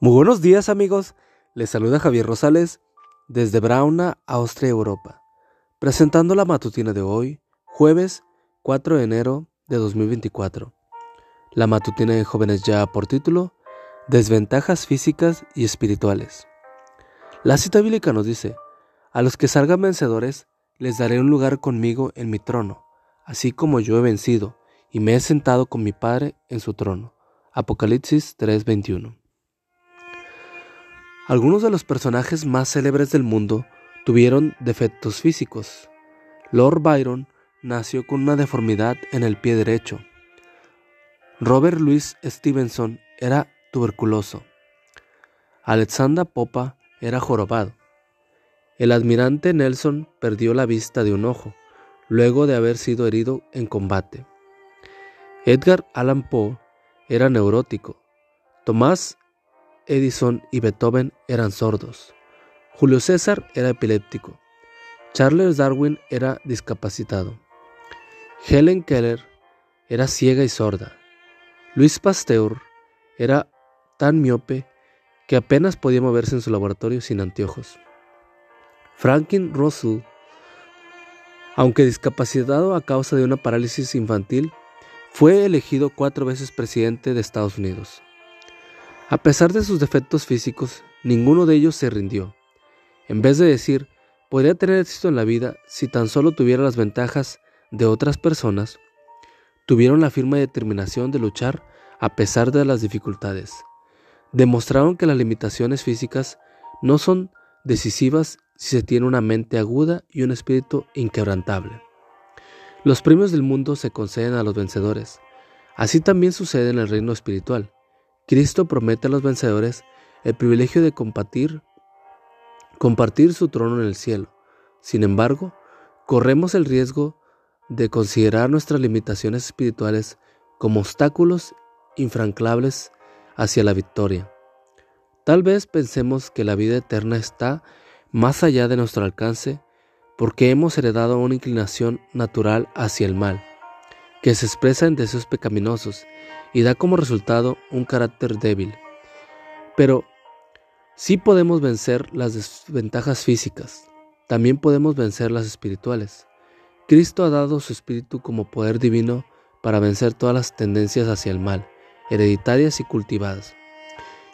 Muy buenos días amigos, les saluda Javier Rosales desde Brauna, Austria, Europa, presentando la matutina de hoy, jueves 4 de enero de 2024. La matutina de jóvenes ya por título, Desventajas físicas y espirituales. La cita bíblica nos dice, a los que salgan vencedores les daré un lugar conmigo en mi trono, así como yo he vencido y me he sentado con mi Padre en su trono. Apocalipsis 3:21 algunos de los personajes más célebres del mundo tuvieron defectos físicos. Lord Byron nació con una deformidad en el pie derecho. Robert Louis Stevenson era tuberculoso. Alexander Popa era jorobado. El admirante Nelson perdió la vista de un ojo, luego de haber sido herido en combate. Edgar Allan Poe era neurótico. Tomás Edison y Beethoven eran sordos. Julio César era epiléptico. Charles Darwin era discapacitado. Helen Keller era ciega y sorda. Luis Pasteur era tan miope que apenas podía moverse en su laboratorio sin anteojos. Franklin Russell, aunque discapacitado a causa de una parálisis infantil, fue elegido cuatro veces presidente de Estados Unidos. A pesar de sus defectos físicos, ninguno de ellos se rindió. En vez de decir, podría tener éxito en la vida si tan solo tuviera las ventajas de otras personas, tuvieron la firme determinación de luchar a pesar de las dificultades. Demostraron que las limitaciones físicas no son decisivas si se tiene una mente aguda y un espíritu inquebrantable. Los premios del mundo se conceden a los vencedores. Así también sucede en el reino espiritual. Cristo promete a los vencedores el privilegio de compartir, compartir su trono en el cielo. Sin embargo, corremos el riesgo de considerar nuestras limitaciones espirituales como obstáculos infranqueables hacia la victoria. Tal vez pensemos que la vida eterna está más allá de nuestro alcance porque hemos heredado una inclinación natural hacia el mal, que se expresa en deseos pecaminosos y da como resultado un carácter débil. Pero sí podemos vencer las desventajas físicas, también podemos vencer las espirituales. Cristo ha dado su espíritu como poder divino para vencer todas las tendencias hacia el mal, hereditarias y cultivadas,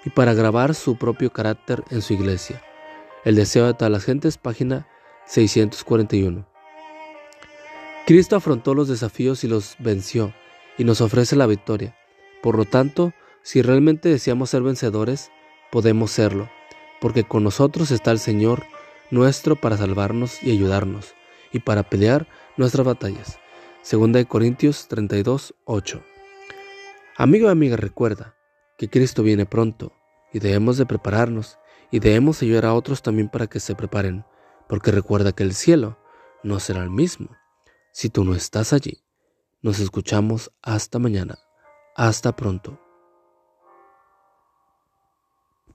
y para grabar su propio carácter en su iglesia. El deseo de todas las gentes, página 641. Cristo afrontó los desafíos y los venció, y nos ofrece la victoria. Por lo tanto, si realmente deseamos ser vencedores, podemos serlo, porque con nosotros está el Señor nuestro para salvarnos y ayudarnos, y para pelear nuestras batallas. Segunda de Corintios 32, 8. Amigo y amiga, recuerda que Cristo viene pronto y debemos de prepararnos y debemos ayudar a otros también para que se preparen, porque recuerda que el cielo no será el mismo si tú no estás allí. Nos escuchamos hasta mañana. Hasta pronto.